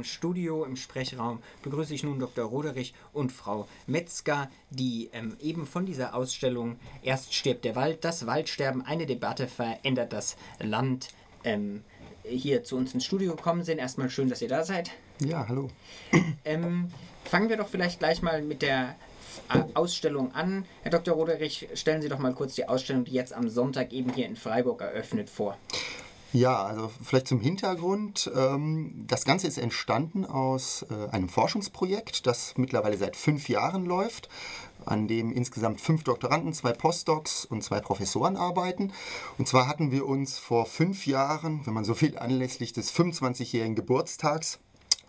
im Studio, im Sprechraum, begrüße ich nun Dr. Roderich und Frau Metzger, die ähm, eben von dieser Ausstellung Erst stirbt der Wald, das Waldsterben, eine Debatte verändert das Land, ähm, hier zu uns ins Studio gekommen sind. Erstmal schön, dass ihr da seid. Ja, hallo. Ähm, fangen wir doch vielleicht gleich mal mit der Ausstellung an. Herr Dr. Roderich, stellen Sie doch mal kurz die Ausstellung, die jetzt am Sonntag eben hier in Freiburg eröffnet, vor. Ja, also vielleicht zum Hintergrund. Ähm, das Ganze ist entstanden aus äh, einem Forschungsprojekt, das mittlerweile seit fünf Jahren läuft, an dem insgesamt fünf Doktoranden, zwei Postdocs und zwei Professoren arbeiten. Und zwar hatten wir uns vor fünf Jahren, wenn man so will, anlässlich des 25-jährigen Geburtstags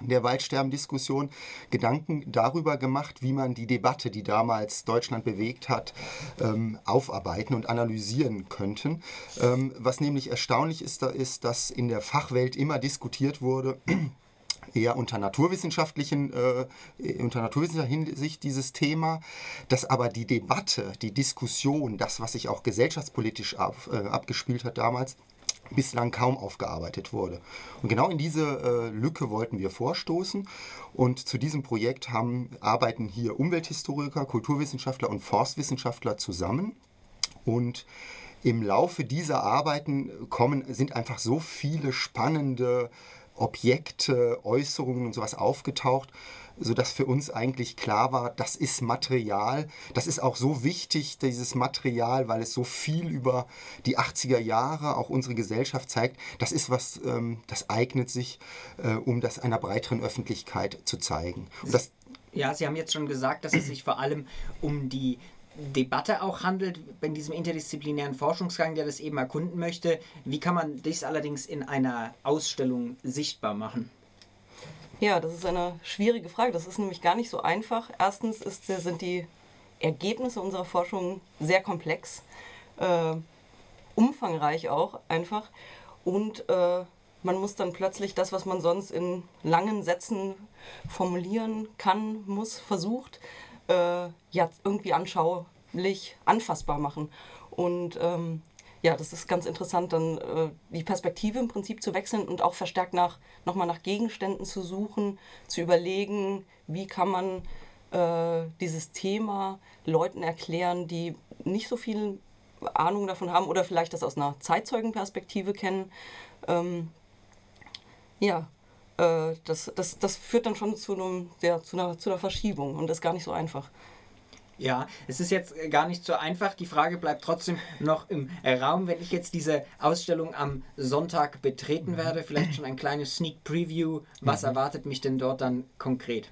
der Waldsterben-Diskussion Gedanken darüber gemacht, wie man die Debatte, die damals Deutschland bewegt hat, ähm, aufarbeiten und analysieren könnten. Ähm, was nämlich erstaunlich ist, da ist, dass in der Fachwelt immer diskutiert wurde, eher unter naturwissenschaftlichen, äh, unter naturwissenschaftlicher Hinsicht dieses Thema, dass aber die Debatte, die Diskussion, das, was sich auch gesellschaftspolitisch ab, äh, abgespielt hat damals, bislang kaum aufgearbeitet wurde. Und genau in diese äh, Lücke wollten wir vorstoßen. Und zu diesem Projekt haben, arbeiten hier Umwelthistoriker, Kulturwissenschaftler und Forstwissenschaftler zusammen. Und im Laufe dieser Arbeiten kommen, sind einfach so viele spannende Objekte, Äußerungen und sowas aufgetaucht, sodass für uns eigentlich klar war, das ist Material. Das ist auch so wichtig, dieses Material, weil es so viel über die 80er Jahre, auch unsere Gesellschaft zeigt. Das ist was, ähm, das eignet sich, äh, um das einer breiteren Öffentlichkeit zu zeigen. ja, Sie haben jetzt schon gesagt, dass es sich vor allem um die Debatte auch handelt, in diesem interdisziplinären Forschungsgang, der das eben erkunden möchte. Wie kann man dies allerdings in einer Ausstellung sichtbar machen? Ja, das ist eine schwierige Frage. Das ist nämlich gar nicht so einfach. Erstens ist, sind die Ergebnisse unserer Forschung sehr komplex, äh, umfangreich auch einfach. Und äh, man muss dann plötzlich das, was man sonst in langen Sätzen formulieren kann, muss, versucht, äh, ja, irgendwie anschaulich anfassbar machen. Und ähm, ja, das ist ganz interessant, dann äh, die Perspektive im Prinzip zu wechseln und auch verstärkt nach, nochmal nach Gegenständen zu suchen, zu überlegen, wie kann man äh, dieses Thema Leuten erklären, die nicht so viel Ahnung davon haben oder vielleicht das aus einer Zeitzeugenperspektive kennen. Ähm, ja, äh, das, das, das führt dann schon zu, einem, ja, zu, einer, zu einer Verschiebung und ist gar nicht so einfach. Ja, es ist jetzt gar nicht so einfach. Die Frage bleibt trotzdem noch im Raum. Wenn ich jetzt diese Ausstellung am Sonntag betreten werde, vielleicht schon ein kleines Sneak Preview. Was mhm. erwartet mich denn dort dann konkret?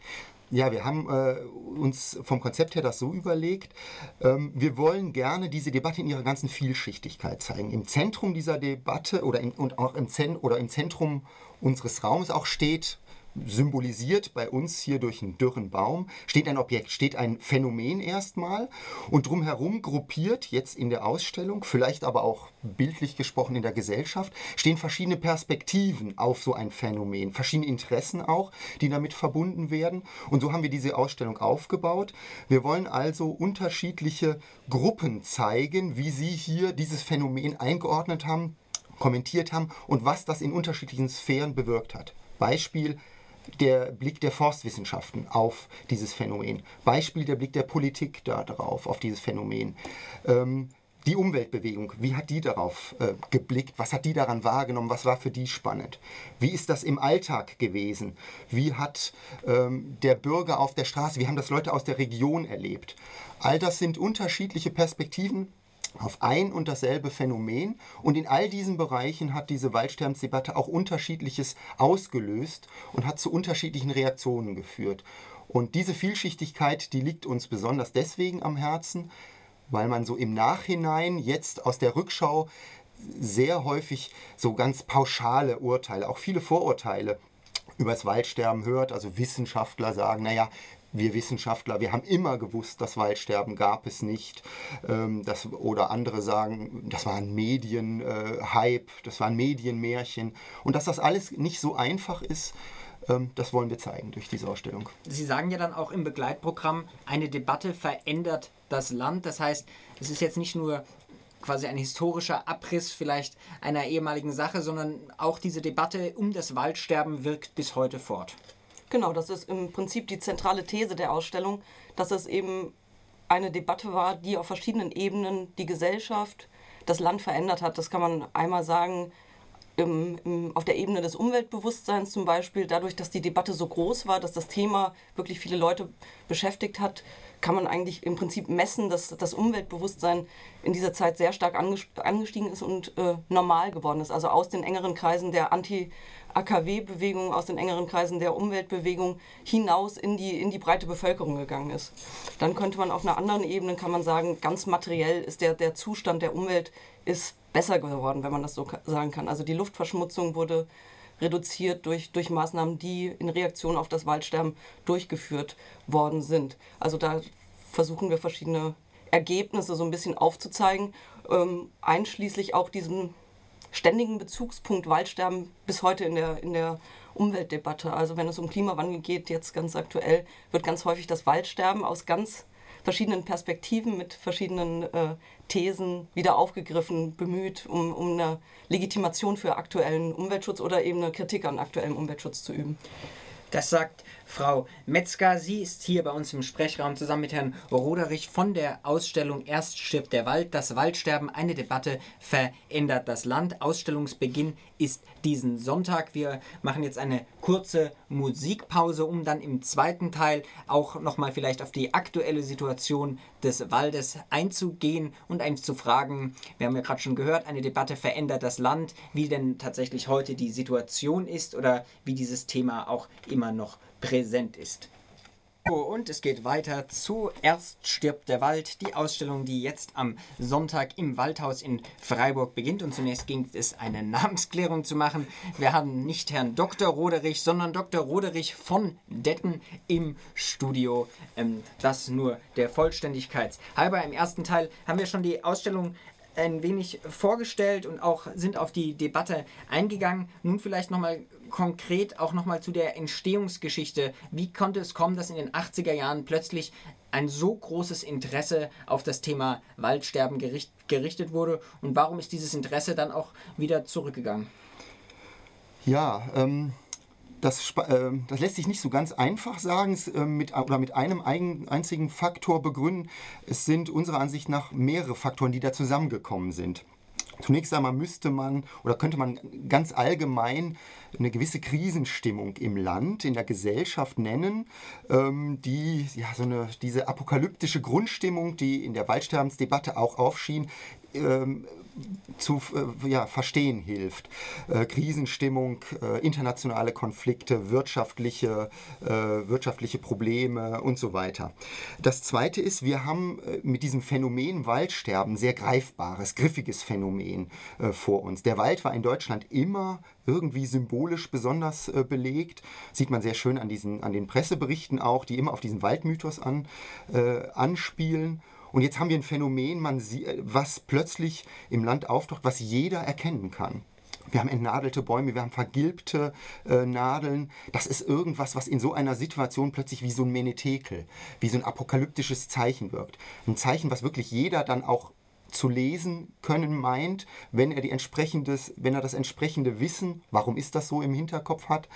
Ja, wir haben äh, uns vom Konzept her das so überlegt. Ähm, wir wollen gerne diese Debatte in ihrer ganzen Vielschichtigkeit zeigen. Im Zentrum dieser Debatte oder, in, und auch im, Zen, oder im Zentrum unseres Raumes auch steht symbolisiert bei uns hier durch einen dürren Baum, steht ein Objekt, steht ein Phänomen erstmal und drumherum gruppiert jetzt in der Ausstellung, vielleicht aber auch bildlich gesprochen in der Gesellschaft, stehen verschiedene Perspektiven auf so ein Phänomen, verschiedene Interessen auch, die damit verbunden werden. Und so haben wir diese Ausstellung aufgebaut. Wir wollen also unterschiedliche Gruppen zeigen, wie sie hier dieses Phänomen eingeordnet haben, kommentiert haben und was das in unterschiedlichen Sphären bewirkt hat. Beispiel der Blick der Forstwissenschaften auf dieses Phänomen. Beispiel der Blick der Politik darauf, auf dieses Phänomen. Ähm, die Umweltbewegung, wie hat die darauf äh, geblickt? Was hat die daran wahrgenommen? Was war für die spannend? Wie ist das im Alltag gewesen? Wie hat ähm, der Bürger auf der Straße, wie haben das Leute aus der Region erlebt? All das sind unterschiedliche Perspektiven, auf ein und dasselbe Phänomen. Und in all diesen Bereichen hat diese Waldsternsdebatte auch unterschiedliches ausgelöst und hat zu unterschiedlichen Reaktionen geführt. Und diese Vielschichtigkeit, die liegt uns besonders deswegen am Herzen, weil man so im Nachhinein jetzt aus der Rückschau sehr häufig so ganz pauschale Urteile, auch viele Vorurteile über das Waldsterben hört. Also Wissenschaftler sagen, naja, wir Wissenschaftler, wir haben immer gewusst, dass Waldsterben gab es nicht. Ähm, das, oder andere sagen, das war ein Medienhype, äh, das war ein Medienmärchen. Und dass das alles nicht so einfach ist, ähm, das wollen wir zeigen durch diese Ausstellung. Sie sagen ja dann auch im Begleitprogramm, eine Debatte verändert das Land. Das heißt, es ist jetzt nicht nur quasi ein historischer Abriss vielleicht einer ehemaligen Sache, sondern auch diese Debatte um das Waldsterben wirkt bis heute fort. Genau, das ist im Prinzip die zentrale These der Ausstellung, dass es eben eine Debatte war, die auf verschiedenen Ebenen die Gesellschaft, das Land verändert hat. Das kann man einmal sagen, im, im, auf der Ebene des Umweltbewusstseins zum Beispiel, dadurch, dass die Debatte so groß war, dass das Thema wirklich viele Leute beschäftigt hat, kann man eigentlich im Prinzip messen, dass das Umweltbewusstsein in dieser Zeit sehr stark angestiegen ist und äh, normal geworden ist. Also aus den engeren Kreisen der Anti-AKW-Bewegung, aus den engeren Kreisen der Umweltbewegung hinaus in die, in die breite Bevölkerung gegangen ist. Dann könnte man auf einer anderen Ebene, kann man sagen, ganz materiell ist der, der Zustand der Umwelt ist besser geworden, wenn man das so sagen kann. Also die Luftverschmutzung wurde reduziert durch, durch Maßnahmen, die in Reaktion auf das Waldsterben durchgeführt worden sind. Also da versuchen wir verschiedene Ergebnisse so ein bisschen aufzuzeigen, ähm, einschließlich auch diesem ständigen Bezugspunkt Waldsterben bis heute in der, in der Umweltdebatte. Also wenn es um Klimawandel geht, jetzt ganz aktuell, wird ganz häufig das Waldsterben aus ganz verschiedenen Perspektiven mit verschiedenen äh, Thesen wieder aufgegriffen, bemüht, um, um eine Legitimation für aktuellen Umweltschutz oder eben eine Kritik an aktuellem Umweltschutz zu üben. Das sagt Frau Metzger. Sie ist hier bei uns im Sprechraum zusammen mit Herrn Roderich von der Ausstellung Erst stirbt der Wald. Das Waldsterben, eine Debatte verändert das Land. Ausstellungsbeginn ist diesen Sonntag. Wir machen jetzt eine kurze Musikpause, um dann im zweiten Teil auch nochmal vielleicht auf die aktuelle Situation des Waldes einzugehen und einem zu fragen, wir haben ja gerade schon gehört, eine Debatte verändert das Land, wie denn tatsächlich heute die Situation ist oder wie dieses Thema auch immer noch präsent ist. Und es geht weiter zu Erst stirbt der Wald, die Ausstellung, die jetzt am Sonntag im Waldhaus in Freiburg beginnt. Und zunächst ging es, eine Namensklärung zu machen. Wir haben nicht Herrn Dr. Roderich, sondern Dr. Roderich von Detten im Studio. Ähm, das nur der Vollständigkeit halber. Im ersten Teil haben wir schon die Ausstellung ein wenig vorgestellt und auch sind auf die Debatte eingegangen. Nun vielleicht nochmal konkret auch nochmal zu der Entstehungsgeschichte. Wie konnte es kommen, dass in den 80er Jahren plötzlich ein so großes Interesse auf das Thema Waldsterben gericht, gerichtet wurde und warum ist dieses Interesse dann auch wieder zurückgegangen? Ja, ähm, das, äh, das, lässt sich nicht so ganz einfach sagen äh, mit, oder mit einem einzigen Faktor begründen. Es sind unserer Ansicht nach mehrere Faktoren, die da zusammengekommen sind. Zunächst einmal müsste man oder könnte man ganz allgemein eine gewisse Krisenstimmung im Land, in der Gesellschaft nennen, ähm, die ja so eine diese apokalyptische Grundstimmung, die in der Waldsterbensdebatte auch aufschien, ähm, zu äh, ja, verstehen hilft. Äh, Krisenstimmung, äh, internationale Konflikte, wirtschaftliche, äh, wirtschaftliche Probleme und so weiter. Das Zweite ist, wir haben äh, mit diesem Phänomen Waldsterben sehr greifbares, griffiges Phänomen vor uns. Der Wald war in Deutschland immer irgendwie symbolisch besonders belegt. Sieht man sehr schön an, diesen, an den Presseberichten auch, die immer auf diesen Waldmythos an, anspielen. Und jetzt haben wir ein Phänomen, man sieht, was plötzlich im Land auftaucht, was jeder erkennen kann. Wir haben entnadelte Bäume, wir haben vergilbte äh, Nadeln. Das ist irgendwas, was in so einer Situation plötzlich wie so ein Menetekel, wie so ein apokalyptisches Zeichen wirkt. Ein Zeichen, was wirklich jeder dann auch zu lesen können meint, wenn er, die entsprechendes, wenn er das entsprechende Wissen, warum ist das so im Hinterkopf hat.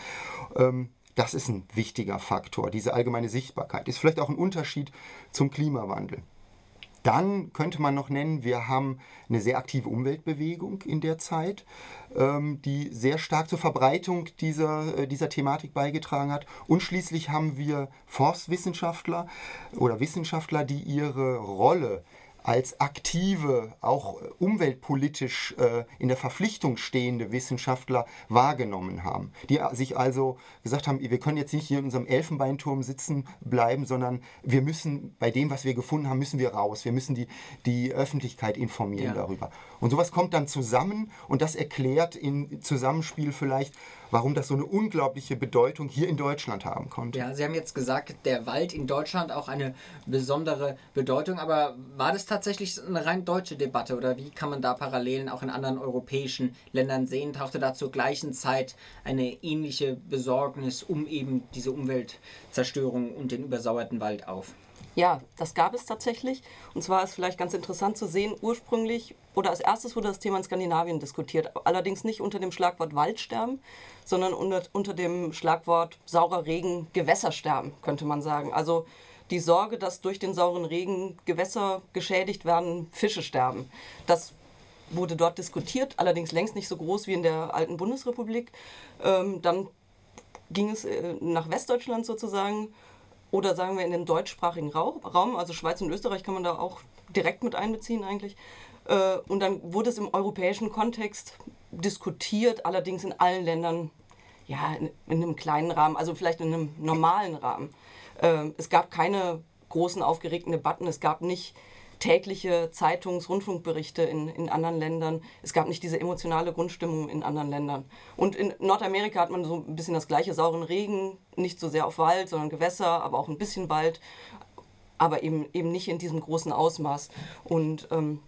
Ähm, das ist ein wichtiger Faktor, diese allgemeine Sichtbarkeit. Ist vielleicht auch ein Unterschied zum Klimawandel. Dann könnte man noch nennen, wir haben eine sehr aktive Umweltbewegung in der Zeit, ähm, die sehr stark zur Verbreitung dieser, äh, dieser Thematik beigetragen hat. Und schließlich haben wir Forstwissenschaftler oder Wissenschaftler, die ihre Rolle als aktive, auch umweltpolitisch äh, in der Verpflichtung stehende Wissenschaftler wahrgenommen haben. Die sich also gesagt haben, wir können jetzt nicht hier in unserem Elfenbeinturm sitzen bleiben, sondern wir müssen bei dem, was wir gefunden haben, müssen wir raus. Wir müssen die, die Öffentlichkeit informieren ja. darüber. Und sowas kommt dann zusammen und das erklärt in Zusammenspiel vielleicht, warum das so eine unglaubliche Bedeutung hier in Deutschland haben konnte. Ja, Sie haben jetzt gesagt, der Wald in Deutschland auch eine besondere Bedeutung, aber war das tatsächlich eine rein deutsche Debatte oder wie kann man da Parallelen auch in anderen europäischen Ländern sehen? Tauchte da zur gleichen Zeit eine ähnliche Besorgnis um eben diese Umweltzerstörung und den übersauerten Wald auf? Ja, das gab es tatsächlich. Und zwar ist vielleicht ganz interessant zu sehen, ursprünglich oder als erstes wurde das Thema in Skandinavien diskutiert. Allerdings nicht unter dem Schlagwort Waldsterben, sondern unter, unter dem Schlagwort saurer Regen, Gewässersterben, könnte man sagen. Also die Sorge, dass durch den sauren Regen Gewässer geschädigt werden, Fische sterben. Das wurde dort diskutiert, allerdings längst nicht so groß wie in der alten Bundesrepublik. Ähm, dann ging es äh, nach Westdeutschland sozusagen oder sagen wir in den deutschsprachigen Raum, also Schweiz und Österreich kann man da auch direkt mit einbeziehen eigentlich. Äh, und dann wurde es im europäischen Kontext diskutiert, allerdings in allen Ländern ja, in, in einem kleinen Rahmen, also vielleicht in einem normalen Rahmen. Äh, es gab keine großen aufgeregten Debatten, es gab nicht tägliche Zeitungs-, Rundfunkberichte in, in anderen Ländern. Es gab nicht diese emotionale Grundstimmung in anderen Ländern. Und in Nordamerika hat man so ein bisschen das gleiche, sauren Regen, nicht so sehr auf Wald, sondern Gewässer, aber auch ein bisschen Wald, aber eben, eben nicht in diesem großen Ausmaß. Und ähm,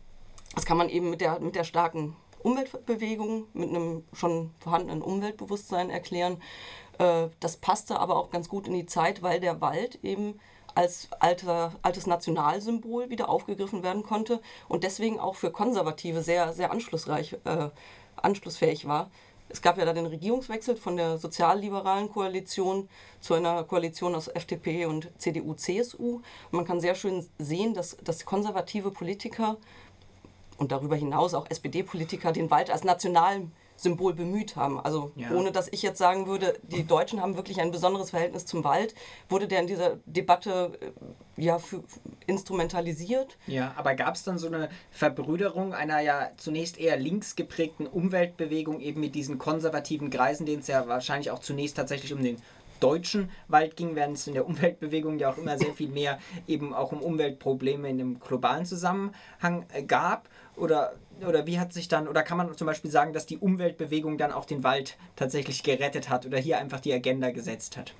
das kann man eben mit der, mit der starken Umweltbewegung, mit einem schon vorhandenen Umweltbewusstsein erklären. Äh, das passte aber auch ganz gut in die Zeit, weil der Wald eben als alter, altes Nationalsymbol wieder aufgegriffen werden konnte und deswegen auch für Konservative sehr, sehr anschlussreich, äh, anschlussfähig war. Es gab ja da den Regierungswechsel von der sozialliberalen Koalition zu einer Koalition aus FDP und CDU, CSU. Man kann sehr schön sehen, dass, dass konservative Politiker und darüber hinaus auch SPD-Politiker den Wald als Nationalsymbol Symbol bemüht haben. Also ja. ohne dass ich jetzt sagen würde, die Deutschen haben wirklich ein besonderes Verhältnis zum Wald, wurde der in dieser Debatte äh, ja für, instrumentalisiert. Ja, aber gab es dann so eine Verbrüderung einer ja zunächst eher links geprägten Umweltbewegung eben mit diesen konservativen Kreisen, denen es ja wahrscheinlich auch zunächst tatsächlich um den deutschen Wald ging, während es in der Umweltbewegung ja auch immer sehr viel mehr eben auch um Umweltprobleme in einem globalen Zusammenhang äh, gab? Oder oder wie hat sich dann, oder kann man zum Beispiel sagen, dass die Umweltbewegung dann auch den Wald tatsächlich gerettet hat oder hier einfach die Agenda gesetzt hat?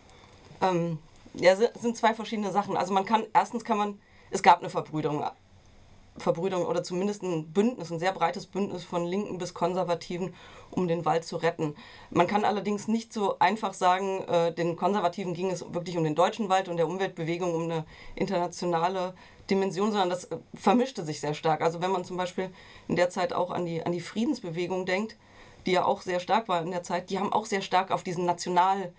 Ähm, ja, sind zwei verschiedene Sachen. Also man kann, erstens kann man, es gab eine Verbrüderung, Verbrüderung oder zumindest ein Bündnis, ein sehr breites Bündnis von Linken bis Konservativen, um den Wald zu retten. Man kann allerdings nicht so einfach sagen, äh, den Konservativen ging es wirklich um den deutschen Wald und der Umweltbewegung um eine internationale Dimension, sondern das äh, vermischte sich sehr stark. Also wenn man zum Beispiel in der Zeit auch an die, an die Friedensbewegung denkt, die ja auch sehr stark war in der Zeit, die haben auch sehr stark auf diesen National,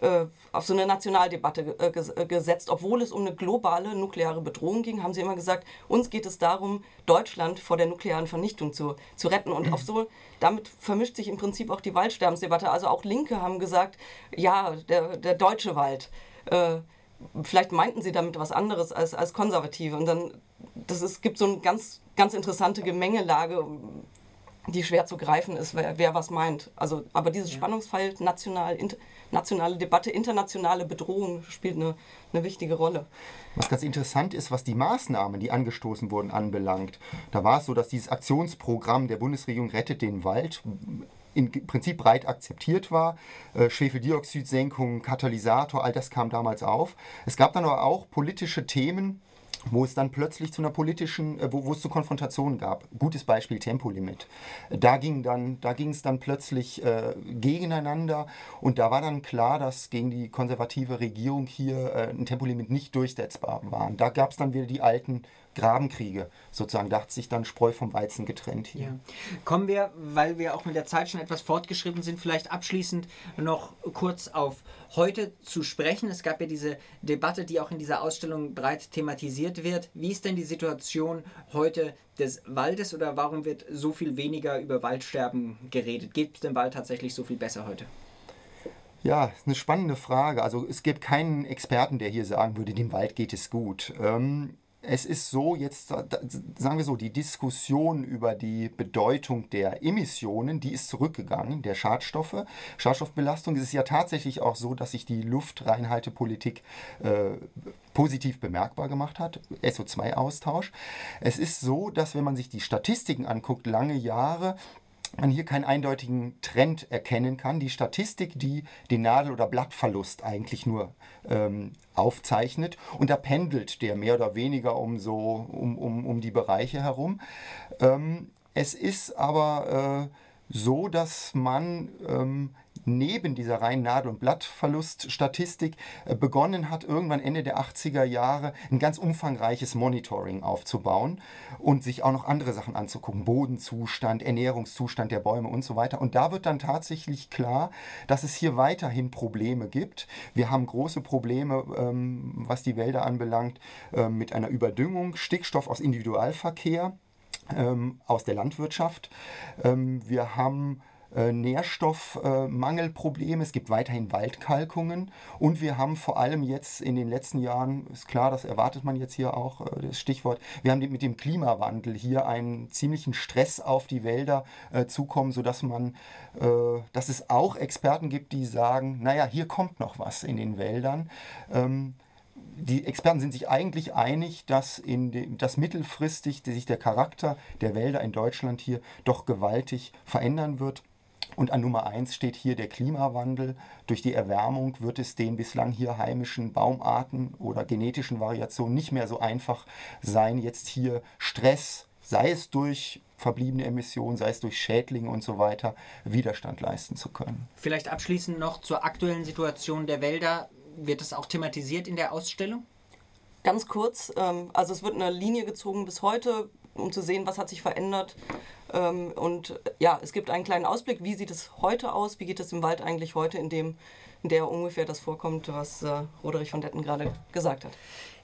äh, auf so eine Nationaldebatte äh, äh, gesetzt. Obwohl es um eine globale nukleare Bedrohung ging, haben sie immer gesagt, uns geht es darum, Deutschland vor der nuklearen Vernichtung zu, zu retten. Und auf so, damit vermischt sich im Prinzip auch die Waldsterbensdebatte. Also auch Linke haben gesagt, ja, der, der deutsche Wald. Äh, vielleicht meinten sie damit was anderes als, als Konservative. Und dann, das ist, gibt so eine ganz, ganz interessante Gemengelage, die schwer zu greifen ist, wer, wer was meint. Also, aber dieses ja. Spannungsfeld national, inter, nationale Debatte, internationale Bedrohung spielt eine, eine wichtige Rolle. Was ganz interessant ist, was die Maßnahmen, die angestoßen wurden, anbelangt. Da war es so, dass dieses Aktionsprogramm der Bundesregierung Rettet den Wald im Prinzip breit akzeptiert war. Äh, Schwefeldioxidsenkung, Katalysator, all das kam damals auf. Es gab dann aber auch politische Themen, wo es dann plötzlich zu einer politischen, äh, wo, wo es zu Konfrontationen gab. Gutes Beispiel Tempolimit. Da ging dann, da ging es dann plötzlich äh, gegeneinander und da war dann klar, dass gegen die konservative Regierung hier äh, ein Tempolimit nicht durchsetzbar war. Da gab es dann wieder die alten Grabenkriege sozusagen. Da hat sich dann Spreu vom Weizen getrennt hier. Ja. Kommen wir, weil wir auch mit der Zeit schon etwas fortgeschritten sind, vielleicht abschließend noch kurz auf heute zu sprechen. Es gab ja diese Debatte, die auch in dieser Ausstellung breit thematisiert wird. Wie ist denn die Situation heute des Waldes oder warum wird so viel weniger über Waldsterben geredet? Geht es dem Wald tatsächlich so viel besser heute? Ja, eine spannende Frage. Also es gibt keinen Experten, der hier sagen würde, dem Wald geht es gut. Ähm, es ist so, jetzt sagen wir so, die Diskussion über die Bedeutung der Emissionen, die ist zurückgegangen, der Schadstoffe. Schadstoffbelastung ist ja tatsächlich auch so, dass sich die Luftreinhaltepolitik äh, positiv bemerkbar gemacht hat, SO2-Austausch. Es ist so, dass wenn man sich die Statistiken anguckt, lange Jahre man hier keinen eindeutigen Trend erkennen kann. Die Statistik, die den Nadel- oder Blattverlust eigentlich nur ähm, aufzeichnet. Und da pendelt der mehr oder weniger um, so, um, um, um die Bereiche herum. Ähm, es ist aber äh, so, dass man ähm, neben dieser reinen Nadel- und Blattverluststatistik äh, begonnen hat, irgendwann Ende der 80er Jahre ein ganz umfangreiches Monitoring aufzubauen und sich auch noch andere Sachen anzugucken. Bodenzustand, Ernährungszustand der Bäume und so weiter. Und da wird dann tatsächlich klar, dass es hier weiterhin Probleme gibt. Wir haben große Probleme, ähm, was die Wälder anbelangt, äh, mit einer Überdüngung, Stickstoff aus Individualverkehr ähm, aus der Landwirtschaft. Ähm, wir haben äh, Nährstoffmangelprobleme, es gibt weiterhin Waldkalkungen und wir haben vor allem jetzt in den letzten Jahren, ist klar, das erwartet man jetzt hier auch, äh, das Stichwort, wir haben mit dem Klimawandel hier einen ziemlichen Stress auf die Wälder äh, zukommen, sodass man, äh, dass es auch Experten gibt, die sagen, naja, hier kommt noch was in den Wäldern. Ähm, die Experten sind sich eigentlich einig, dass, in dem, dass mittelfristig sich der Charakter der Wälder in Deutschland hier doch gewaltig verändern wird. Und an Nummer eins steht hier der Klimawandel. Durch die Erwärmung wird es den bislang hier heimischen Baumarten oder genetischen Variationen nicht mehr so einfach sein, jetzt hier Stress, sei es durch verbliebene Emissionen, sei es durch Schädlinge und so weiter, Widerstand leisten zu können. Vielleicht abschließend noch zur aktuellen Situation der Wälder wird das auch thematisiert in der Ausstellung? Ganz kurz, ähm, also es wird eine Linie gezogen bis heute, um zu sehen, was hat sich verändert. Ähm, und ja, es gibt einen kleinen Ausblick, wie sieht es heute aus, wie geht es im Wald eigentlich heute, in dem in der ungefähr das vorkommt, was äh, Roderich von Detten gerade gesagt hat.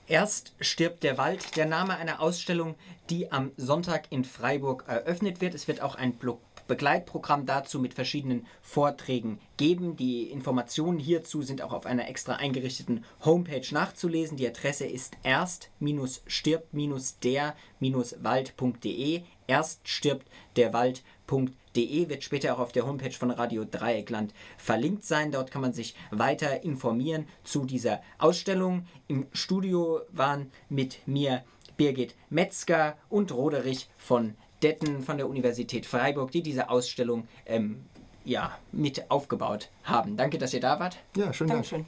Erst stirbt der Wald, der Name einer Ausstellung, die am Sonntag in Freiburg eröffnet wird. Es wird auch ein Blog Begleitprogramm dazu mit verschiedenen Vorträgen geben. Die Informationen hierzu sind auch auf einer extra eingerichteten Homepage nachzulesen. Die Adresse ist erst-stirbt-der-wald.de. Erst stirbt der Wald.de wird später auch auf der Homepage von Radio Dreieckland verlinkt sein. Dort kann man sich weiter informieren zu dieser Ausstellung. Im Studio waren mit mir Birgit Metzger und Roderich von Detten von der Universität Freiburg, die diese Ausstellung ähm, ja, mit aufgebaut haben. Danke, dass ihr da wart. Ja, schön. Dankeschön.